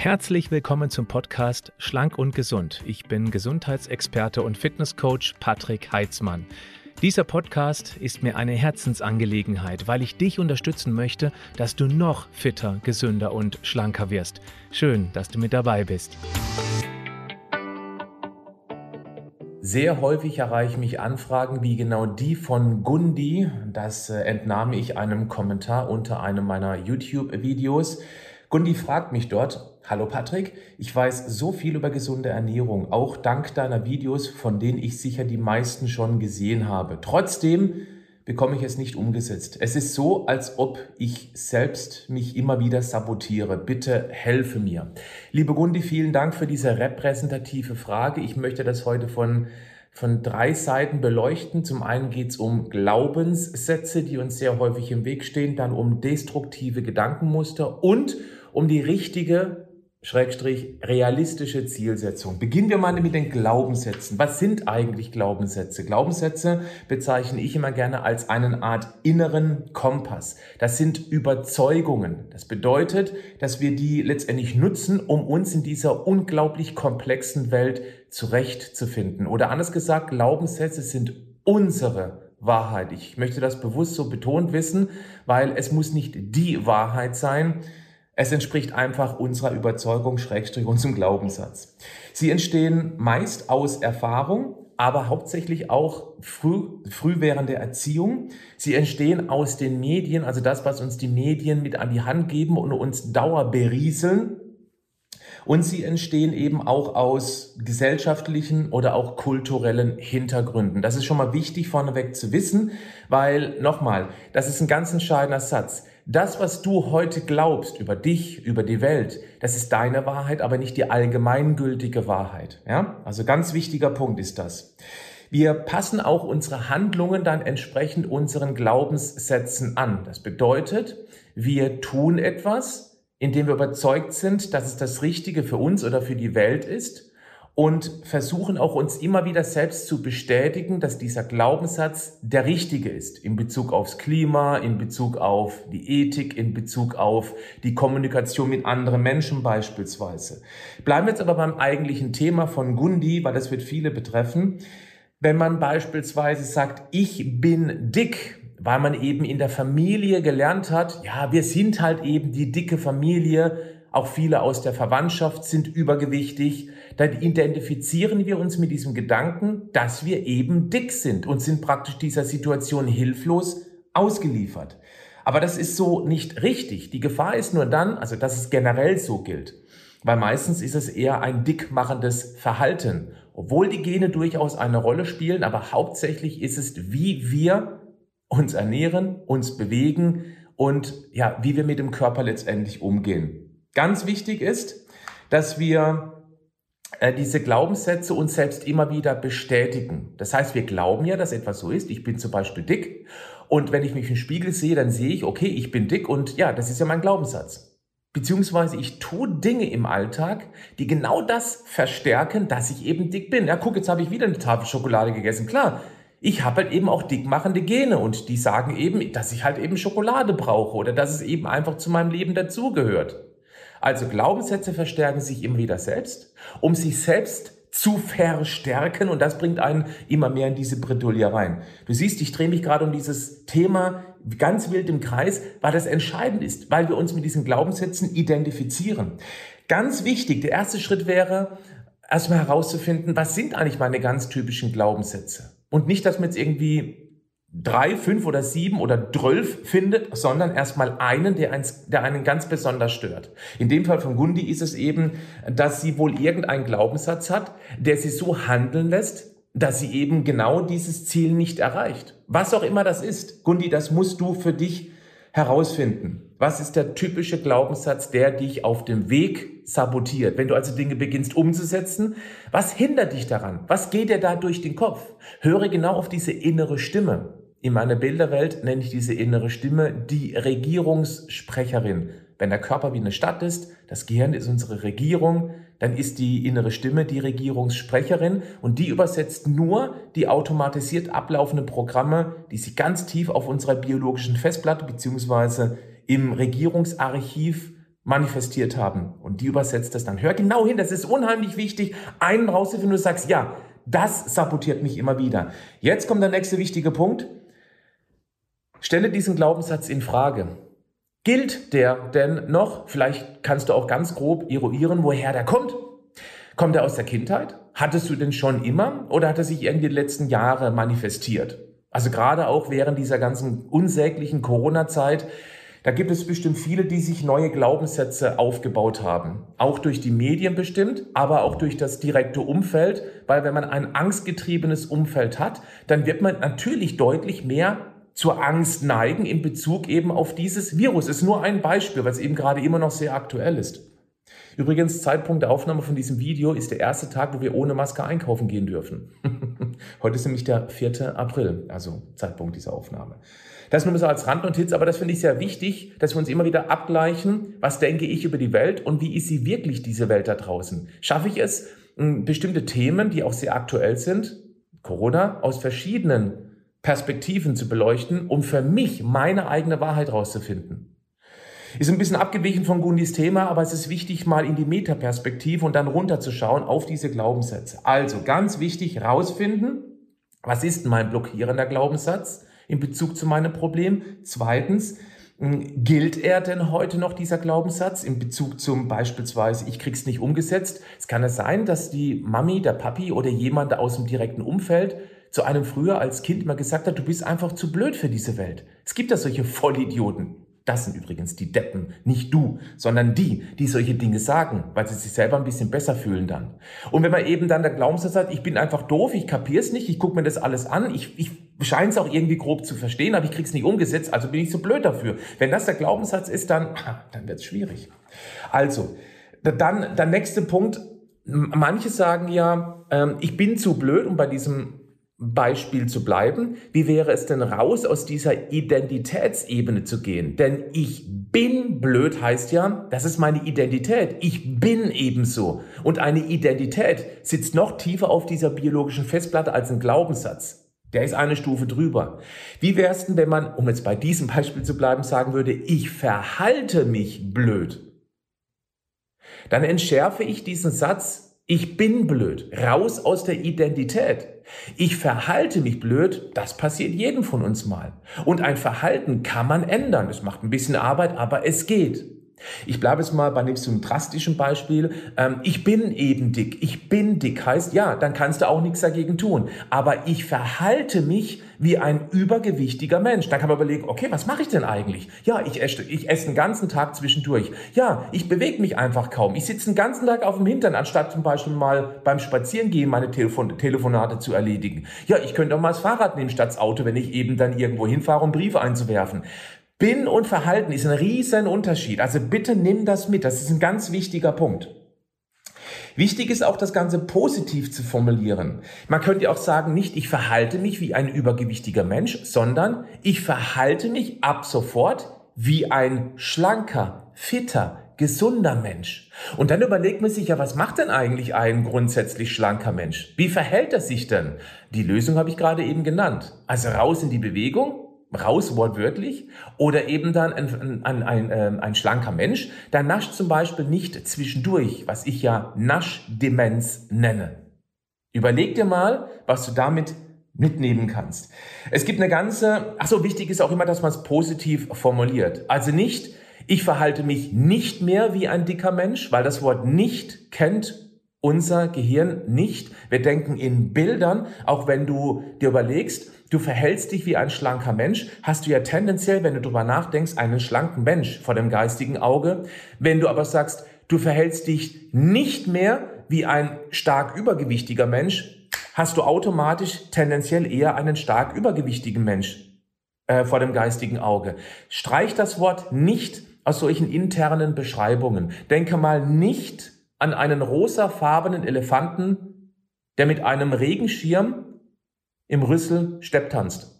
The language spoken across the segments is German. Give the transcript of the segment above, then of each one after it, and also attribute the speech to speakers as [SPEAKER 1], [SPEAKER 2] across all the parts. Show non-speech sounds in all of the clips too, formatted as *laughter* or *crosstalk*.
[SPEAKER 1] Herzlich willkommen zum Podcast Schlank und Gesund. Ich bin Gesundheitsexperte und Fitnesscoach Patrick Heitzmann. Dieser Podcast ist mir eine Herzensangelegenheit, weil ich dich unterstützen möchte, dass du noch fitter, gesünder und schlanker wirst. Schön, dass du mit dabei bist. Sehr häufig erreichen mich Anfragen wie genau die von Gundi. Das äh, entnahm ich einem Kommentar unter einem meiner YouTube-Videos. Gundi fragt mich dort, Hallo Patrick, ich weiß so viel über gesunde Ernährung, auch dank deiner Videos, von denen ich sicher die meisten schon gesehen habe. Trotzdem bekomme ich es nicht umgesetzt. Es ist so, als ob ich selbst mich immer wieder sabotiere. Bitte helfe mir. Liebe Gundi, vielen Dank für diese repräsentative Frage. Ich möchte das heute von von drei Seiten beleuchten. Zum einen geht es um Glaubenssätze, die uns sehr häufig im Weg stehen, dann um destruktive Gedankenmuster und um die richtige Schrägstrich realistische Zielsetzung. Beginnen wir mal mit den Glaubenssätzen. Was sind eigentlich Glaubenssätze? Glaubenssätze bezeichne ich immer gerne als eine Art inneren Kompass. Das sind Überzeugungen. Das bedeutet, dass wir die letztendlich nutzen, um uns in dieser unglaublich komplexen Welt zurechtzufinden. Oder anders gesagt, Glaubenssätze sind unsere Wahrheit. Ich möchte das bewusst so betont wissen, weil es muss nicht die Wahrheit sein, es entspricht einfach unserer Überzeugung, Schrägstrich unserem Glaubenssatz. Sie entstehen meist aus Erfahrung, aber hauptsächlich auch früh, früh während der Erziehung. Sie entstehen aus den Medien, also das, was uns die Medien mit an die Hand geben und uns Dauer berieseln. Und sie entstehen eben auch aus gesellschaftlichen oder auch kulturellen Hintergründen. Das ist schon mal wichtig vorneweg zu wissen, weil nochmal, das ist ein ganz entscheidender Satz. Das, was du heute glaubst über dich, über die Welt, das ist deine Wahrheit, aber nicht die allgemeingültige Wahrheit. Ja? Also ganz wichtiger Punkt ist das. Wir passen auch unsere Handlungen dann entsprechend unseren Glaubenssätzen an. Das bedeutet, wir tun etwas, indem wir überzeugt sind, dass es das Richtige für uns oder für die Welt ist und versuchen auch uns immer wieder selbst zu bestätigen, dass dieser Glaubenssatz der richtige ist in Bezug aufs Klima, in Bezug auf die Ethik, in Bezug auf die Kommunikation mit anderen Menschen beispielsweise. Bleiben wir jetzt aber beim eigentlichen Thema von Gundi, weil das wird viele betreffen. Wenn man beispielsweise sagt, ich bin dick, weil man eben in der Familie gelernt hat, ja, wir sind halt eben die dicke Familie, auch viele aus der Verwandtschaft sind übergewichtig, dann identifizieren wir uns mit diesem Gedanken, dass wir eben dick sind und sind praktisch dieser Situation hilflos ausgeliefert. Aber das ist so nicht richtig. Die Gefahr ist nur dann, also dass es generell so gilt, weil meistens ist es eher ein dickmachendes Verhalten, obwohl die Gene durchaus eine Rolle spielen, aber hauptsächlich ist es, wie wir uns ernähren, uns bewegen und ja, wie wir mit dem Körper letztendlich umgehen. Ganz wichtig ist, dass wir äh, diese Glaubenssätze uns selbst immer wieder bestätigen. Das heißt, wir glauben ja, dass etwas so ist. Ich bin zum Beispiel dick. Und wenn ich mich im Spiegel sehe, dann sehe ich, okay, ich bin dick und ja, das ist ja mein Glaubenssatz. Beziehungsweise ich tue Dinge im Alltag, die genau das verstärken, dass ich eben dick bin. Ja, guck, jetzt habe ich wieder eine Tafel Schokolade gegessen. Klar, ich habe halt eben auch dickmachende Gene und die sagen eben, dass ich halt eben Schokolade brauche oder dass es eben einfach zu meinem Leben dazugehört. Also Glaubenssätze verstärken sich immer wieder selbst, um sich selbst zu verstärken und das bringt einen immer mehr in diese Bredouille rein. Du siehst, ich drehe mich gerade um dieses Thema ganz wild im Kreis, weil das entscheidend ist, weil wir uns mit diesen Glaubenssätzen identifizieren. Ganz wichtig, der erste Schritt wäre, erstmal herauszufinden, was sind eigentlich meine ganz typischen Glaubenssätze? Und nicht, dass man jetzt irgendwie drei, fünf oder sieben oder zwölf findet, sondern erstmal einen, der, eins, der einen ganz besonders stört. In dem Fall von Gundi ist es eben, dass sie wohl irgendeinen Glaubenssatz hat, der sie so handeln lässt, dass sie eben genau dieses Ziel nicht erreicht. Was auch immer das ist. Gundi, das musst du für dich herausfinden. Was ist der typische Glaubenssatz, der dich auf dem Weg sabotiert? Wenn du also Dinge beginnst umzusetzen, was hindert dich daran? Was geht dir da durch den Kopf? Höre genau auf diese innere Stimme. In meiner Bilderwelt nenne ich diese innere Stimme die Regierungssprecherin. Wenn der Körper wie eine Stadt ist, das Gehirn ist unsere Regierung, dann ist die innere Stimme die Regierungssprecherin und die übersetzt nur die automatisiert ablaufenden Programme, die sie ganz tief auf unserer biologischen Festplatte beziehungsweise im Regierungsarchiv manifestiert haben und die übersetzt das dann. Hör genau hin, das ist unheimlich wichtig, einen rauszufinden, du sagst, ja, das sabotiert mich immer wieder. Jetzt kommt der nächste wichtige Punkt. Stelle diesen Glaubenssatz in Frage. Gilt der denn noch? Vielleicht kannst du auch ganz grob eruieren, woher der kommt. Kommt er aus der Kindheit? Hattest du den schon immer oder hat er sich irgendwie die letzten Jahre manifestiert? Also gerade auch während dieser ganzen unsäglichen Corona-Zeit, da gibt es bestimmt viele, die sich neue Glaubenssätze aufgebaut haben. Auch durch die Medien bestimmt, aber auch durch das direkte Umfeld. Weil wenn man ein angstgetriebenes Umfeld hat, dann wird man natürlich deutlich mehr zur Angst neigen in Bezug eben auf dieses Virus. Ist nur ein Beispiel, weil es eben gerade immer noch sehr aktuell ist. Übrigens, Zeitpunkt der Aufnahme von diesem Video ist der erste Tag, wo wir ohne Maske einkaufen gehen dürfen. *laughs* Heute ist nämlich der 4. April, also Zeitpunkt dieser Aufnahme. Das nur so als Randnotiz, aber das finde ich sehr wichtig, dass wir uns immer wieder abgleichen, was denke ich über die Welt und wie ist sie wirklich, diese Welt da draußen. Schaffe ich es, bestimmte Themen, die auch sehr aktuell sind, Corona, aus verschiedenen Perspektiven zu beleuchten, um für mich meine eigene Wahrheit rauszufinden. Ist ein bisschen abgewichen von Gundis Thema, aber es ist wichtig, mal in die Metaperspektive und dann runterzuschauen auf diese Glaubenssätze. Also ganz wichtig, rausfinden, was ist mein blockierender Glaubenssatz in Bezug zu meinem Problem? Zweitens, hm, gilt er denn heute noch, dieser Glaubenssatz, in Bezug zum beispielsweise, ich krieg's nicht umgesetzt? Es kann es sein, dass die Mami, der Papi oder jemand aus dem direkten Umfeld zu einem früher als Kind immer gesagt hat, du bist einfach zu blöd für diese Welt. Es gibt ja solche Vollidioten. Das sind übrigens die Deppen, nicht du, sondern die, die solche Dinge sagen, weil sie sich selber ein bisschen besser fühlen dann. Und wenn man eben dann der Glaubenssatz hat, ich bin einfach doof, ich kapier's nicht, ich gucke mir das alles an, ich, ich scheine es auch irgendwie grob zu verstehen, aber ich krieg's nicht umgesetzt, also bin ich so blöd dafür. Wenn das der Glaubenssatz ist, dann, dann wird's schwierig. Also, dann der nächste Punkt. Manche sagen ja, ähm, ich bin zu blöd, um bei diesem Beispiel zu bleiben, wie wäre es denn raus aus dieser Identitätsebene zu gehen? Denn ich bin blöd heißt ja, das ist meine Identität. Ich bin ebenso. Und eine Identität sitzt noch tiefer auf dieser biologischen Festplatte als ein Glaubenssatz. Der ist eine Stufe drüber. Wie wäre es denn, wenn man, um jetzt bei diesem Beispiel zu bleiben, sagen würde, ich verhalte mich blöd? Dann entschärfe ich diesen Satz ich bin blöd, raus aus der Identität. Ich verhalte mich blöd, das passiert jedem von uns mal. Und ein Verhalten kann man ändern. Es macht ein bisschen Arbeit, aber es geht. Ich bleibe jetzt mal bei einem so drastischen Beispiel. Ähm, ich bin eben dick. Ich bin dick heißt, ja, dann kannst du auch nichts dagegen tun. Aber ich verhalte mich wie ein übergewichtiger Mensch. Da kann man überlegen, okay, was mache ich denn eigentlich? Ja, ich esse, ich esse den ganzen Tag zwischendurch. Ja, ich bewege mich einfach kaum. Ich sitze den ganzen Tag auf dem Hintern, anstatt zum Beispiel mal beim Spazierengehen meine Telefon Telefonate zu erledigen. Ja, ich könnte auch mal das Fahrrad nehmen statt das Auto, wenn ich eben dann irgendwo hinfahre, um Briefe einzuwerfen. Bin und Verhalten ist ein riesen Unterschied. Also bitte nimm das mit. Das ist ein ganz wichtiger Punkt. Wichtig ist auch, das Ganze positiv zu formulieren. Man könnte auch sagen, nicht ich verhalte mich wie ein übergewichtiger Mensch, sondern ich verhalte mich ab sofort wie ein schlanker, fitter, gesunder Mensch. Und dann überlegt man sich ja, was macht denn eigentlich ein grundsätzlich schlanker Mensch? Wie verhält er sich denn? Die Lösung habe ich gerade eben genannt. Also raus in die Bewegung, raus wortwörtlich oder eben dann ein, ein, ein, ähm, ein schlanker Mensch, der nascht zum Beispiel nicht zwischendurch, was ich ja Naschdemenz nenne. Überleg dir mal, was du damit mitnehmen kannst. Es gibt eine ganze, ach so, wichtig ist auch immer, dass man es positiv formuliert. Also nicht, ich verhalte mich nicht mehr wie ein dicker Mensch, weil das Wort nicht kennt unser Gehirn nicht. Wir denken in Bildern, auch wenn du dir überlegst, du verhältst dich wie ein schlanker Mensch, hast du ja tendenziell, wenn du drüber nachdenkst, einen schlanken Mensch vor dem geistigen Auge. Wenn du aber sagst, du verhältst dich nicht mehr wie ein stark übergewichtiger Mensch, hast du automatisch tendenziell eher einen stark übergewichtigen Mensch äh, vor dem geistigen Auge. Streich das Wort nicht aus solchen internen Beschreibungen. Denke mal nicht an einen rosafarbenen Elefanten, der mit einem Regenschirm im Rüssel Stepp tanzt.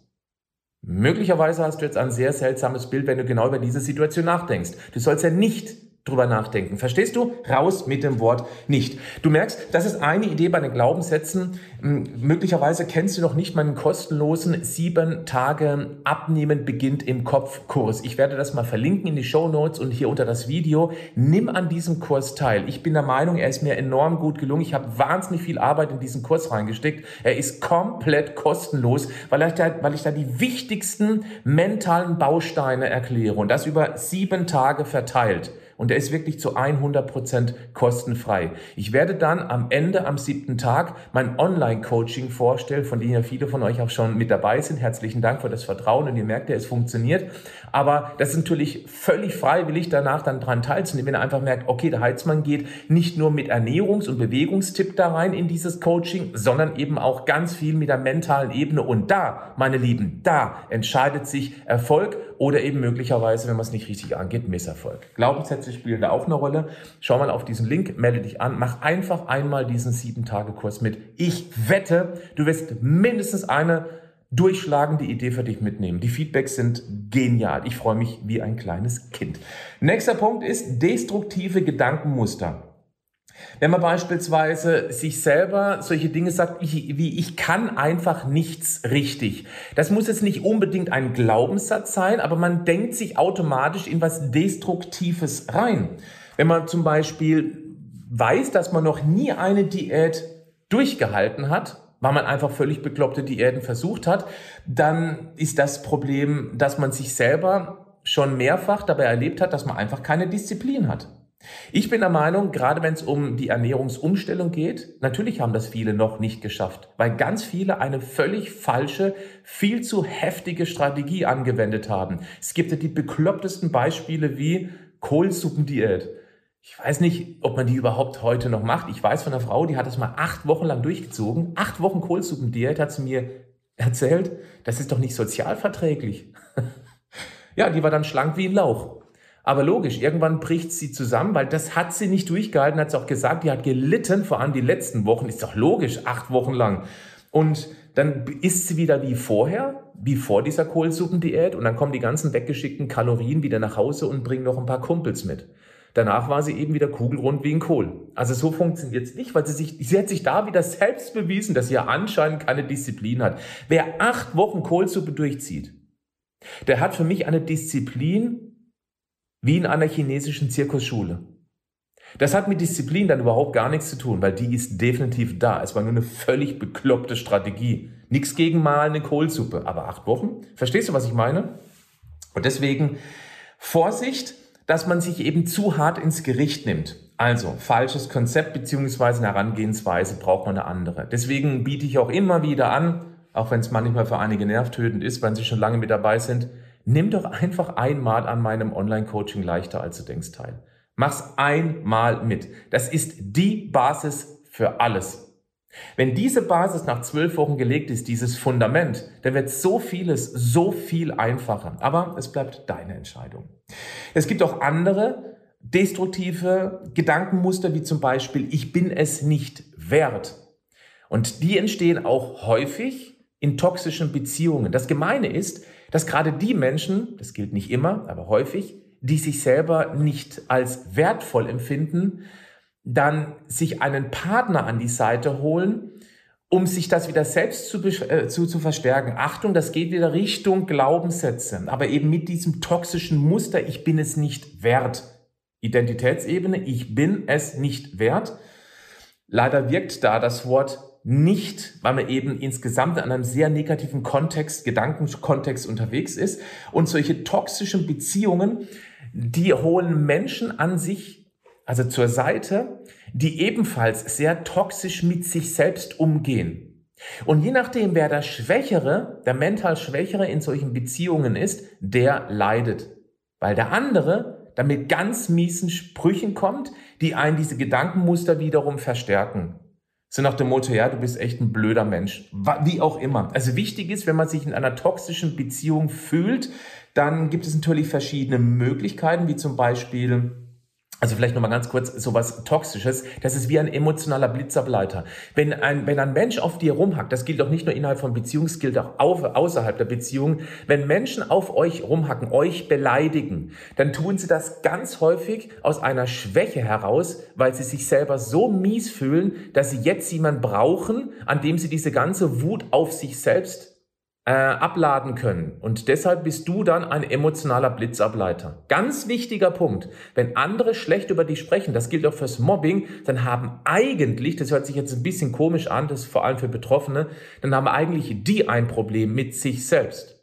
[SPEAKER 1] Möglicherweise hast du jetzt ein sehr seltsames Bild, wenn du genau über diese Situation nachdenkst. Du sollst ja nicht drüber nachdenken. Verstehst du? Raus mit dem Wort nicht. Du merkst, das ist eine Idee bei den Glaubenssätzen. Hm, möglicherweise kennst du noch nicht meinen kostenlosen sieben Tage Abnehmen beginnt im Kopf Kurs. Ich werde das mal verlinken in die Show Notes und hier unter das Video. Nimm an diesem Kurs teil. Ich bin der Meinung, er ist mir enorm gut gelungen. Ich habe wahnsinnig viel Arbeit in diesen Kurs reingesteckt. Er ist komplett kostenlos, weil ich da, weil ich da die wichtigsten mentalen Bausteine erkläre und das über sieben Tage verteilt und er ist wirklich zu 100 Prozent kostenfrei. Ich werde dann am Ende, am siebten Tag, mein Online-Coaching vorstellen, von dem ja viele von euch auch schon mit dabei sind. Herzlichen Dank für das Vertrauen und ihr merkt ja, es funktioniert. Aber das ist natürlich völlig freiwillig, danach dann dran teilzunehmen, wenn ihr einfach merkt, okay, der Heizmann geht nicht nur mit Ernährungs- und Bewegungstipp da rein in dieses Coaching, sondern eben auch ganz viel mit der mentalen Ebene. Und da, meine Lieben, da entscheidet sich Erfolg oder eben möglicherweise, wenn man es nicht richtig angeht, Misserfolg. Glaubenssätze spielen da auch eine Rolle. Schau mal auf diesen Link, melde dich an, mach einfach einmal diesen sieben Tage Kurs mit. Ich wette, du wirst mindestens eine durchschlagende Idee für dich mitnehmen. Die Feedbacks sind genial. Ich freue mich wie ein kleines Kind. Nächster Punkt ist destruktive Gedankenmuster. Wenn man beispielsweise sich selber solche Dinge sagt, wie, wie ich kann einfach nichts richtig. Das muss jetzt nicht unbedingt ein Glaubenssatz sein, aber man denkt sich automatisch in was Destruktives rein. Wenn man zum Beispiel weiß, dass man noch nie eine Diät durchgehalten hat, weil man einfach völlig bekloppte Diäten versucht hat, dann ist das Problem, dass man sich selber schon mehrfach dabei erlebt hat, dass man einfach keine Disziplin hat. Ich bin der Meinung, gerade wenn es um die Ernährungsumstellung geht, natürlich haben das viele noch nicht geschafft, weil ganz viele eine völlig falsche, viel zu heftige Strategie angewendet haben. Es gibt ja die beklopptesten Beispiele wie Kohlsuppendiät. Ich weiß nicht, ob man die überhaupt heute noch macht. Ich weiß von einer Frau, die hat das mal acht Wochen lang durchgezogen. Acht Wochen Kohlsuppendiät hat sie mir erzählt. Das ist doch nicht sozialverträglich. *laughs* ja, die war dann schlank wie ein Lauch. Aber logisch, irgendwann bricht sie zusammen, weil das hat sie nicht durchgehalten, hat sie auch gesagt, die hat gelitten, vor allem die letzten Wochen, ist doch logisch, acht Wochen lang. Und dann isst sie wieder wie vorher, wie vor dieser Kohlsuppendiät und dann kommen die ganzen weggeschickten Kalorien wieder nach Hause und bringen noch ein paar Kumpels mit. Danach war sie eben wieder kugelrund wie ein Kohl. Also so funktioniert es nicht, weil sie sich, sie hat sich da wieder selbst bewiesen, dass sie ja anscheinend keine Disziplin hat. Wer acht Wochen Kohlsuppe durchzieht, der hat für mich eine Disziplin, wie in einer chinesischen Zirkusschule. Das hat mit Disziplin dann überhaupt gar nichts zu tun, weil die ist definitiv da. Es war nur eine völlig bekloppte Strategie. Nichts gegen mal eine Kohlsuppe, aber acht Wochen? Verstehst du, was ich meine? Und deswegen Vorsicht, dass man sich eben zu hart ins Gericht nimmt. Also, falsches Konzept beziehungsweise eine Herangehensweise braucht man eine andere. Deswegen biete ich auch immer wieder an, auch wenn es manchmal für einige nervtötend ist, wenn sie schon lange mit dabei sind, Nimm doch einfach einmal an meinem Online-Coaching leichter als du denkst teil. Mach's einmal mit. Das ist die Basis für alles. Wenn diese Basis nach zwölf Wochen gelegt ist, dieses Fundament, dann wird so vieles so viel einfacher. Aber es bleibt deine Entscheidung. Es gibt auch andere destruktive Gedankenmuster, wie zum Beispiel, ich bin es nicht wert. Und die entstehen auch häufig in toxischen Beziehungen. Das Gemeine ist, dass gerade die Menschen, das gilt nicht immer, aber häufig, die sich selber nicht als wertvoll empfinden, dann sich einen Partner an die Seite holen, um sich das wieder selbst zu, äh, zu, zu verstärken. Achtung, das geht wieder Richtung Glaubenssätze, aber eben mit diesem toxischen Muster, ich bin es nicht wert. Identitätsebene, ich bin es nicht wert. Leider wirkt da das Wort nicht, weil man eben insgesamt in einem sehr negativen Kontext, Gedankenkontext unterwegs ist. Und solche toxischen Beziehungen, die holen Menschen an sich, also zur Seite, die ebenfalls sehr toxisch mit sich selbst umgehen. Und je nachdem, wer der Schwächere, der mental Schwächere in solchen Beziehungen ist, der leidet. Weil der andere damit ganz miesen Sprüchen kommt, die einen diese Gedankenmuster wiederum verstärken. So nach dem Motto, ja, du bist echt ein blöder Mensch. Wie auch immer. Also wichtig ist, wenn man sich in einer toxischen Beziehung fühlt, dann gibt es natürlich verschiedene Möglichkeiten, wie zum Beispiel also vielleicht nochmal ganz kurz sowas Toxisches. Das ist wie ein emotionaler Blitzableiter. Wenn ein, wenn ein Mensch auf dir rumhackt, das gilt auch nicht nur innerhalb von Beziehungen, es gilt auch auf, außerhalb der Beziehung. Wenn Menschen auf euch rumhacken, euch beleidigen, dann tun sie das ganz häufig aus einer Schwäche heraus, weil sie sich selber so mies fühlen, dass sie jetzt jemanden brauchen, an dem sie diese ganze Wut auf sich selbst äh, abladen können. Und deshalb bist du dann ein emotionaler Blitzableiter. Ganz wichtiger Punkt. Wenn andere schlecht über dich sprechen, das gilt auch fürs Mobbing, dann haben eigentlich, das hört sich jetzt ein bisschen komisch an, das ist vor allem für Betroffene, dann haben eigentlich die ein Problem mit sich selbst.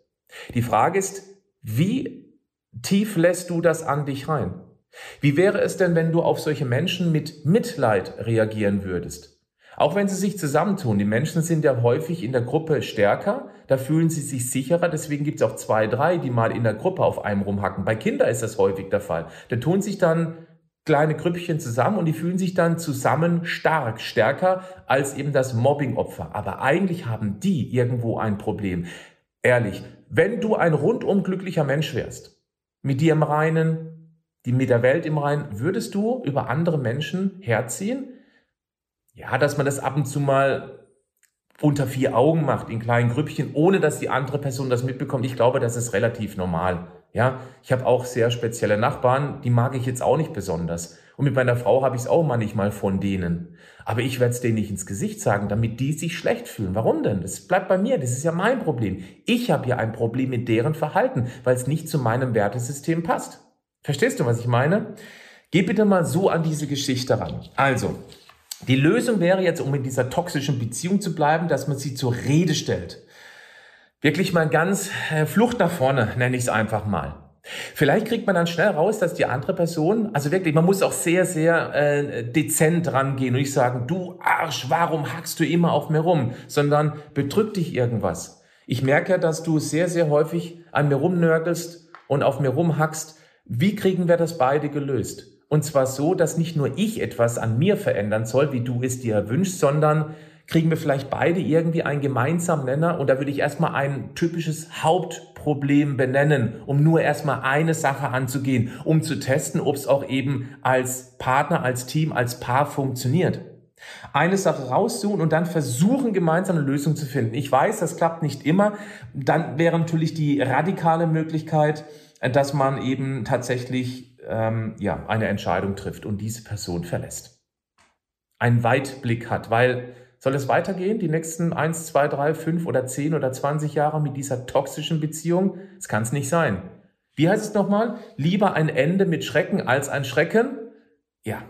[SPEAKER 1] Die Frage ist, wie tief lässt du das an dich rein? Wie wäre es denn, wenn du auf solche Menschen mit Mitleid reagieren würdest? Auch wenn sie sich zusammentun, die Menschen sind ja häufig in der Gruppe stärker, da fühlen sie sich sicherer, deswegen gibt es auch zwei, drei, die mal in der Gruppe auf einem rumhacken. Bei Kindern ist das häufig der Fall. Da tun sich dann kleine Grüppchen zusammen und die fühlen sich dann zusammen stark, stärker als eben das Mobbingopfer. Aber eigentlich haben die irgendwo ein Problem. Ehrlich, wenn du ein rundum glücklicher Mensch wärst, mit dir im Reinen, die mit der Welt im Reinen, würdest du über andere Menschen herziehen? Ja, dass man das ab und zu mal unter vier Augen macht, in kleinen Grüppchen, ohne dass die andere Person das mitbekommt. Ich glaube, das ist relativ normal. Ja, ich habe auch sehr spezielle Nachbarn, die mag ich jetzt auch nicht besonders. Und mit meiner Frau habe ich es auch manchmal von denen. Aber ich werde es denen nicht ins Gesicht sagen, damit die sich schlecht fühlen. Warum denn? Das bleibt bei mir. Das ist ja mein Problem. Ich habe ja ein Problem mit deren Verhalten, weil es nicht zu meinem Wertesystem passt. Verstehst du, was ich meine? Geh bitte mal so an diese Geschichte ran. Also, die Lösung wäre jetzt, um in dieser toxischen Beziehung zu bleiben, dass man sie zur Rede stellt. Wirklich mal ganz äh, Flucht nach vorne, nenne ich es einfach mal. Vielleicht kriegt man dann schnell raus, dass die andere Person, also wirklich, man muss auch sehr, sehr äh, dezent rangehen und nicht sagen, du Arsch, warum hackst du immer auf mir rum, sondern bedrückt dich irgendwas. Ich merke ja, dass du sehr, sehr häufig an mir rumnörgelst und auf mir rumhackst. Wie kriegen wir das beide gelöst? Und zwar so, dass nicht nur ich etwas an mir verändern soll, wie du es dir wünschst, sondern kriegen wir vielleicht beide irgendwie einen gemeinsamen Nenner. Und da würde ich erstmal ein typisches Hauptproblem benennen, um nur erstmal eine Sache anzugehen, um zu testen, ob es auch eben als Partner, als Team, als Paar funktioniert. Eine Sache raussuchen und dann versuchen, gemeinsam eine Lösung zu finden. Ich weiß, das klappt nicht immer. Dann wäre natürlich die radikale Möglichkeit, dass man eben tatsächlich ähm, ja, eine Entscheidung trifft und diese Person verlässt. Einen Weitblick hat, weil soll es weitergehen, die nächsten 1, 2, 3, 5 oder 10 oder 20 Jahre mit dieser toxischen Beziehung? Das kann es nicht sein. Wie heißt es nochmal? Lieber ein Ende mit Schrecken als ein Schrecken? Ja,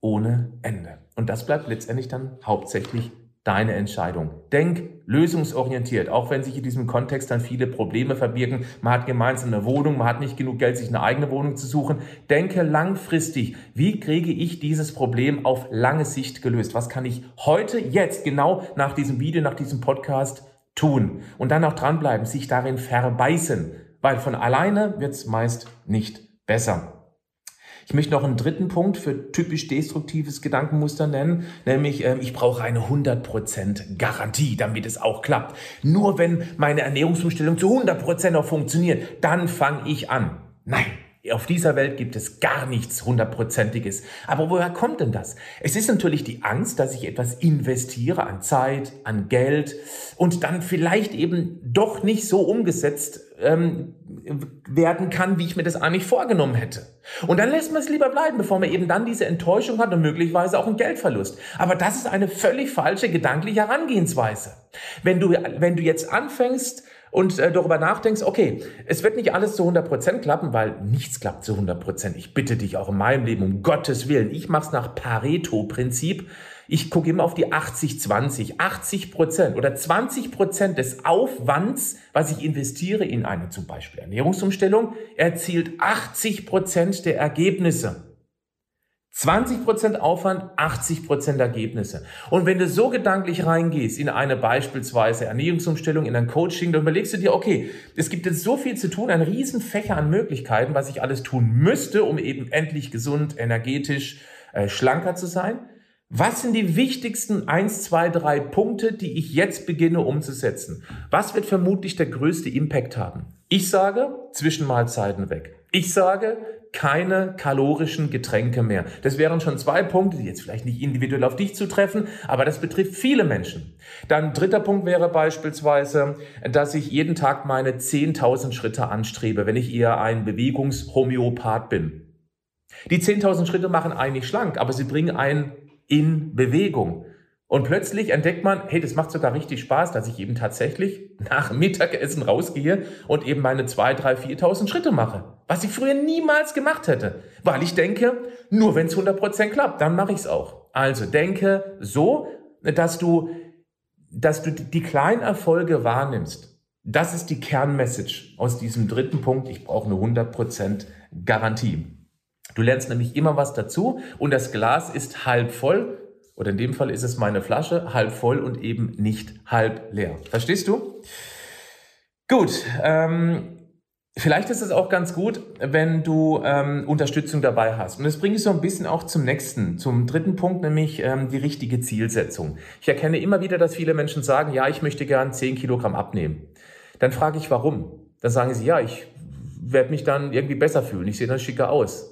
[SPEAKER 1] ohne Ende. Und das bleibt letztendlich dann hauptsächlich deine Entscheidung. Denk lösungsorientiert, auch wenn sich in diesem Kontext dann viele Probleme verbirgen. Man hat gemeinsam eine Wohnung, man hat nicht genug Geld, sich eine eigene Wohnung zu suchen. Denke langfristig. Wie kriege ich dieses Problem auf lange Sicht gelöst? Was kann ich heute, jetzt, genau nach diesem Video, nach diesem Podcast tun? Und dann auch dranbleiben, sich darin verbeißen, weil von alleine wird es meist nicht besser. Ich möchte noch einen dritten Punkt für typisch destruktives Gedankenmuster nennen, nämlich äh, ich brauche eine 100% Garantie, damit es auch klappt. Nur wenn meine Ernährungsumstellung zu 100% auch funktioniert, dann fange ich an. Nein, auf dieser Welt gibt es gar nichts hundertprozentiges. Aber woher kommt denn das? Es ist natürlich die Angst, dass ich etwas investiere an Zeit, an Geld und dann vielleicht eben doch nicht so umgesetzt ähm, werden kann, wie ich mir das eigentlich vorgenommen hätte. Und dann lässt man es lieber bleiben, bevor man eben dann diese Enttäuschung hat und möglicherweise auch einen Geldverlust. Aber das ist eine völlig falsche gedankliche Herangehensweise. Wenn du, wenn du jetzt anfängst, und äh, darüber nachdenkst, okay, es wird nicht alles zu 100% klappen, weil nichts klappt zu 100%. Ich bitte dich auch in meinem Leben, um Gottes Willen, ich mache es nach Pareto-Prinzip. Ich gucke immer auf die 80-20. 80% oder 20% des Aufwands, was ich investiere in eine zum Beispiel Ernährungsumstellung, erzielt 80% der Ergebnisse. 20% Aufwand, 80% Ergebnisse. Und wenn du so gedanklich reingehst in eine beispielsweise Ernährungsumstellung, in ein Coaching, dann überlegst du dir, okay, es gibt jetzt so viel zu tun, ein Riesenfächer an Möglichkeiten, was ich alles tun müsste, um eben endlich gesund, energetisch, äh, schlanker zu sein. Was sind die wichtigsten eins, zwei, drei Punkte, die ich jetzt beginne umzusetzen? Was wird vermutlich der größte Impact haben? Ich sage, Zwischenmahlzeiten weg. Ich sage, keine kalorischen Getränke mehr. Das wären schon zwei Punkte, die jetzt vielleicht nicht individuell auf dich zutreffen, aber das betrifft viele Menschen. Dann dritter Punkt wäre beispielsweise, dass ich jeden Tag meine 10.000 Schritte anstrebe, wenn ich eher ein Bewegungshomöopath bin. Die 10.000 Schritte machen eigentlich schlank, aber sie bringen einen in Bewegung. Und plötzlich entdeckt man, hey, das macht sogar richtig Spaß, dass ich eben tatsächlich *laughs* nach Mittagessen rausgehe und eben meine 2, 3, 4.000 Schritte mache. Was ich früher niemals gemacht hätte. Weil ich denke, nur wenn es 100% klappt, dann mache ich es auch. Also denke so, dass du, dass du die kleinen Erfolge wahrnimmst. Das ist die Kernmessage aus diesem dritten Punkt. Ich brauche eine 100% Garantie. Du lernst nämlich immer was dazu und das Glas ist halb voll oder in dem Fall ist es meine Flasche, halb voll und eben nicht halb leer. Verstehst du? Gut, ähm, vielleicht ist es auch ganz gut, wenn du ähm, Unterstützung dabei hast. Und das bringe ich so ein bisschen auch zum nächsten, zum dritten Punkt, nämlich ähm, die richtige Zielsetzung. Ich erkenne immer wieder, dass viele Menschen sagen, ja, ich möchte gern 10 Kilogramm abnehmen. Dann frage ich, warum? Dann sagen sie, ja, ich werde mich dann irgendwie besser fühlen, ich sehe dann schicker aus.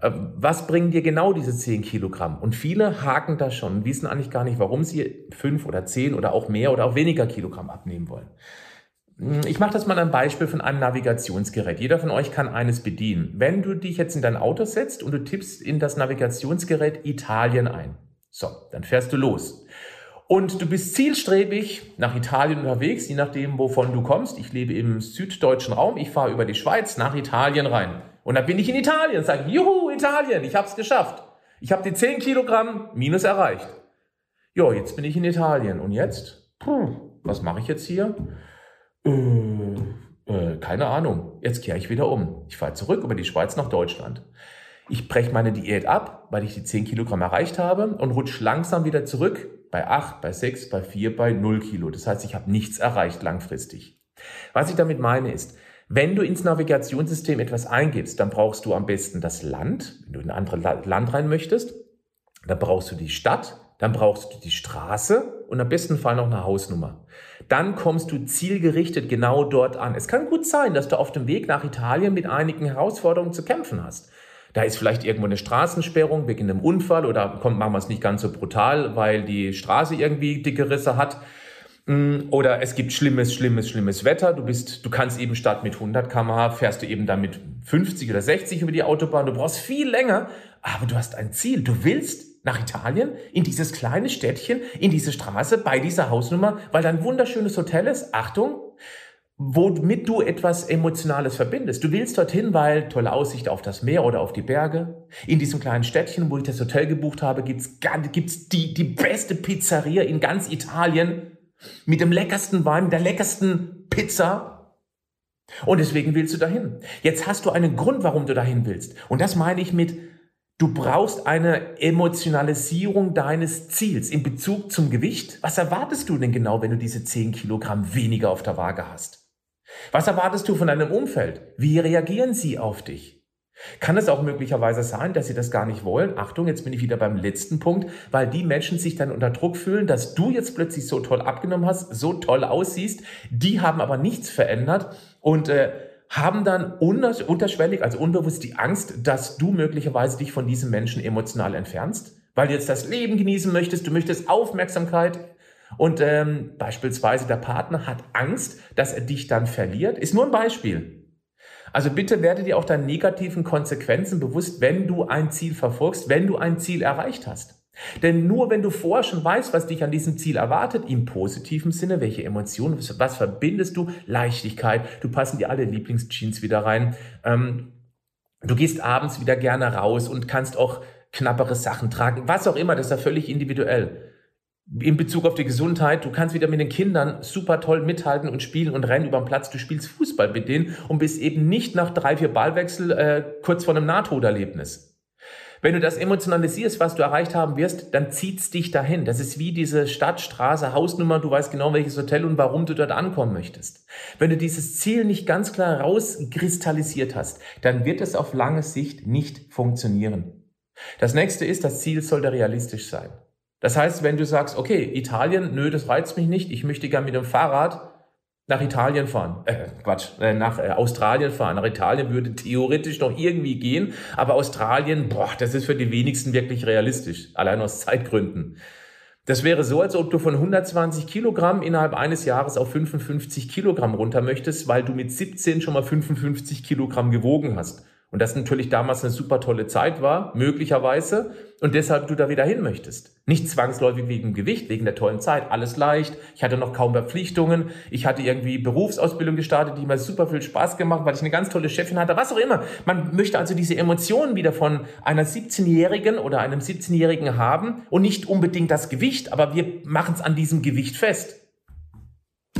[SPEAKER 1] Äh, was bringen dir genau diese 10 Kilogramm? Und viele haken da schon, wissen eigentlich gar nicht, warum sie 5 oder 10 oder auch mehr oder auch weniger Kilogramm abnehmen wollen. Hm, ich mache das mal ein Beispiel von einem Navigationsgerät. Jeder von euch kann eines bedienen. Wenn du dich jetzt in dein Auto setzt und du tippst in das Navigationsgerät Italien ein, so, dann fährst du los. Und du bist zielstrebig nach Italien unterwegs, je nachdem, wovon du kommst. Ich lebe im süddeutschen Raum. Ich fahre über die Schweiz nach Italien rein. Und dann bin ich in Italien, sage, juhu, Italien, ich habe es geschafft. Ich habe die 10 Kilogramm Minus erreicht. Jo, jetzt bin ich in Italien. Und jetzt? Puh, was mache ich jetzt hier? Äh, äh, keine Ahnung. Jetzt kehre ich wieder um. Ich fahre zurück über die Schweiz nach Deutschland. Ich breche meine Diät ab, weil ich die 10 Kilogramm erreicht habe und rutsche langsam wieder zurück bei 8, bei 6, bei 4, bei 0 Kilo. Das heißt, ich habe nichts erreicht langfristig. Was ich damit meine ist, wenn du ins Navigationssystem etwas eingibst, dann brauchst du am besten das Land, wenn du in ein anderes Land rein möchtest. Dann brauchst du die Stadt, dann brauchst du die Straße und am besten Fall noch eine Hausnummer. Dann kommst du zielgerichtet genau dort an. Es kann gut sein, dass du auf dem Weg nach Italien mit einigen Herausforderungen zu kämpfen hast. Da ist vielleicht irgendwo eine Straßensperrung wegen einem Unfall oder kommt, machen wir es nicht ganz so brutal, weil die Straße irgendwie dicke Risse hat. Mm, oder es gibt schlimmes, schlimmes, schlimmes Wetter. Du bist, du kannst eben statt mit 100 km/h fährst du eben dann mit 50 oder 60 über die Autobahn. Du brauchst viel länger, aber du hast ein Ziel. Du willst nach Italien, in dieses kleine Städtchen, in diese Straße, bei dieser Hausnummer, weil da ein wunderschönes Hotel ist. Achtung, womit du etwas Emotionales verbindest. Du willst dorthin, weil tolle Aussicht auf das Meer oder auf die Berge. In diesem kleinen Städtchen, wo ich das Hotel gebucht habe, gibt's gibt's die, die beste Pizzeria in ganz Italien mit dem leckersten Wein, der leckersten Pizza. Und deswegen willst du dahin. Jetzt hast du einen Grund, warum du dahin willst. Und das meine ich mit, du brauchst eine Emotionalisierung deines Ziels in Bezug zum Gewicht. Was erwartest du denn genau, wenn du diese 10 Kilogramm weniger auf der Waage hast? Was erwartest du von deinem Umfeld? Wie reagieren sie auf dich? Kann es auch möglicherweise sein, dass sie das gar nicht wollen? Achtung, jetzt bin ich wieder beim letzten Punkt, weil die Menschen sich dann unter Druck fühlen, dass du jetzt plötzlich so toll abgenommen hast, so toll aussiehst. Die haben aber nichts verändert und äh, haben dann unterschwellig, also unbewusst die Angst, dass du möglicherweise dich von diesem Menschen emotional entfernst, weil du jetzt das Leben genießen möchtest, du möchtest Aufmerksamkeit. Und ähm, beispielsweise der Partner hat Angst, dass er dich dann verliert. Ist nur ein Beispiel. Also bitte werde dir auch deinen negativen Konsequenzen bewusst, wenn du ein Ziel verfolgst, wenn du ein Ziel erreicht hast. Denn nur wenn du vorher schon weißt, was dich an diesem Ziel erwartet, im positiven Sinne, welche Emotionen, was verbindest du? Leichtigkeit, du passen dir alle Lieblingsjeans wieder rein. Ähm, du gehst abends wieder gerne raus und kannst auch knappere Sachen tragen, was auch immer, das ist ja völlig individuell in Bezug auf die Gesundheit, du kannst wieder mit den Kindern super toll mithalten und spielen und rennen über den Platz. Du spielst Fußball mit denen und bist eben nicht nach drei, vier Ballwechsel äh, kurz vor einem Nahtoderlebnis. Wenn du das emotionalisierst, was du erreicht haben wirst, dann zieht's dich dahin. Das ist wie diese Stadt, Straße, Hausnummer. Du weißt genau, welches Hotel und warum du dort ankommen möchtest. Wenn du dieses Ziel nicht ganz klar rauskristallisiert hast, dann wird es auf lange Sicht nicht funktionieren. Das nächste ist, das Ziel sollte realistisch sein. Das heißt, wenn du sagst, okay, Italien, nö, das reizt mich nicht, ich möchte gern mit dem Fahrrad nach Italien fahren. Äh, Quatsch, äh, nach äh, Australien fahren. Nach Italien würde theoretisch noch irgendwie gehen, aber Australien, boah, das ist für die wenigsten wirklich realistisch, allein aus Zeitgründen. Das wäre so, als ob du von 120 Kilogramm innerhalb eines Jahres auf 55 Kilogramm runter möchtest, weil du mit 17 schon mal 55 Kilogramm gewogen hast. Und das natürlich damals eine super tolle Zeit war, möglicherweise, und deshalb du da wieder hin möchtest. Nicht zwangsläufig wegen Gewicht, wegen der tollen Zeit, alles leicht. Ich hatte noch kaum Verpflichtungen. Ich hatte irgendwie Berufsausbildung gestartet, die mir super viel Spaß gemacht, weil ich eine ganz tolle Chefin hatte, was auch immer. Man möchte also diese Emotionen wieder von einer 17-Jährigen oder einem 17-Jährigen haben und nicht unbedingt das Gewicht, aber wir machen es an diesem Gewicht fest.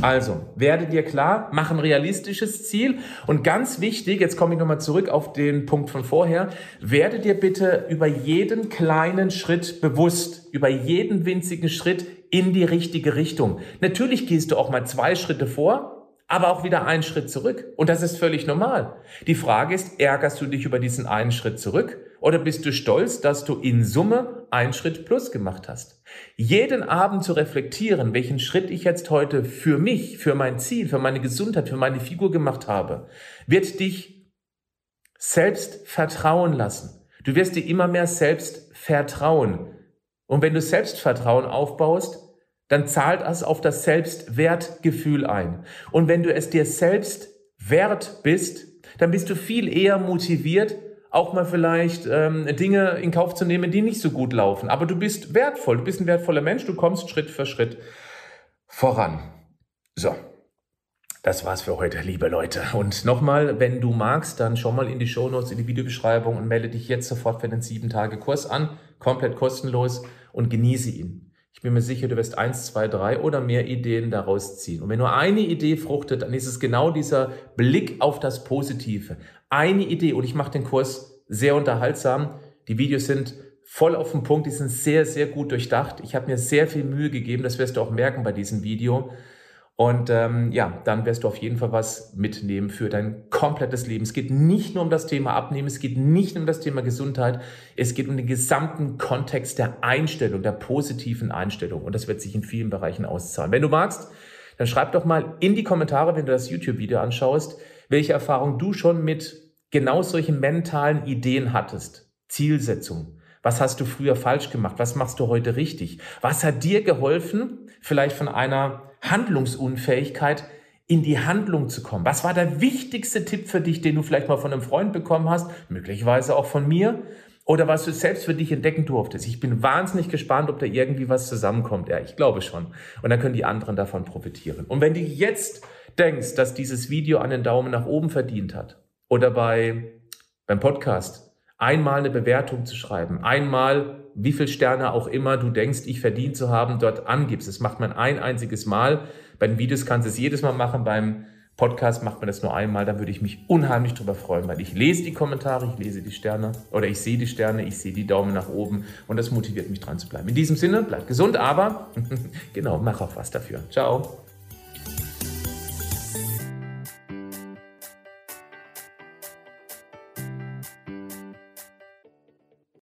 [SPEAKER 1] Also, werde dir klar, mach ein realistisches Ziel und ganz wichtig, jetzt komme ich nochmal zurück auf den Punkt von vorher, werde dir bitte über jeden kleinen Schritt bewusst, über jeden winzigen Schritt in die richtige Richtung. Natürlich gehst du auch mal zwei Schritte vor, aber auch wieder einen Schritt zurück. Und das ist völlig normal. Die Frage ist, ärgerst du dich über diesen einen Schritt zurück oder bist du stolz, dass du in Summe einen Schritt plus gemacht hast? Jeden Abend zu reflektieren, welchen Schritt ich jetzt heute für mich, für mein Ziel, für meine Gesundheit, für meine Figur gemacht habe, wird dich selbst vertrauen lassen. Du wirst dir immer mehr selbst vertrauen. Und wenn du Selbstvertrauen aufbaust, dann zahlt es auf das Selbstwertgefühl ein. Und wenn du es dir selbst wert bist, dann bist du viel eher motiviert, auch mal vielleicht ähm, Dinge in Kauf zu nehmen, die nicht so gut laufen. Aber du bist wertvoll, du bist ein wertvoller Mensch, du kommst Schritt für Schritt voran. So, das war's für heute, liebe Leute. Und nochmal, wenn du magst, dann schau mal in die Shownotes, in die Videobeschreibung und melde dich jetzt sofort für den 7-Tage-Kurs an, komplett kostenlos und genieße ihn. Ich bin mir sicher, du wirst eins, zwei, drei oder mehr Ideen daraus ziehen. Und wenn nur eine Idee fruchtet, dann ist es genau dieser Blick auf das Positive. Eine Idee. Und ich mache den Kurs sehr unterhaltsam. Die Videos sind voll auf den Punkt. Die sind sehr, sehr gut durchdacht. Ich habe mir sehr viel Mühe gegeben. Das wirst du auch merken bei diesem Video. Und ähm, ja, dann wirst du auf jeden Fall was mitnehmen für dein komplettes Leben. Es geht nicht nur um das Thema Abnehmen, es geht nicht nur um das Thema Gesundheit, es geht um den gesamten Kontext der Einstellung, der positiven Einstellung. Und das wird sich in vielen Bereichen auszahlen. Wenn du magst, dann schreib doch mal in die Kommentare, wenn du das YouTube-Video anschaust, welche Erfahrung du schon mit genau solchen mentalen Ideen hattest. Zielsetzung. Was hast du früher falsch gemacht? Was machst du heute richtig? Was hat dir geholfen, vielleicht von einer Handlungsunfähigkeit in die Handlung zu kommen. Was war der wichtigste Tipp für dich, den du vielleicht mal von einem Freund bekommen hast, möglicherweise auch von mir, oder was du selbst für dich entdecken durftest? Ich bin wahnsinnig gespannt, ob da irgendwie was zusammenkommt. Ja, ich glaube schon. Und dann können die anderen davon profitieren. Und wenn du jetzt denkst, dass dieses Video einen Daumen nach oben verdient hat oder bei, beim Podcast einmal eine Bewertung zu schreiben, einmal wie viel Sterne auch immer du denkst, ich verdient zu haben, dort angibst. Das macht man ein einziges Mal. Bei den Videos kannst du es jedes Mal machen. Beim Podcast macht man das nur einmal. Da würde ich mich unheimlich drüber freuen, weil ich lese die Kommentare, ich lese die Sterne oder ich sehe die Sterne, ich sehe die Daumen nach oben und das motiviert mich dran zu bleiben. In diesem Sinne, bleib gesund, aber *laughs* genau, mach auch was dafür. Ciao.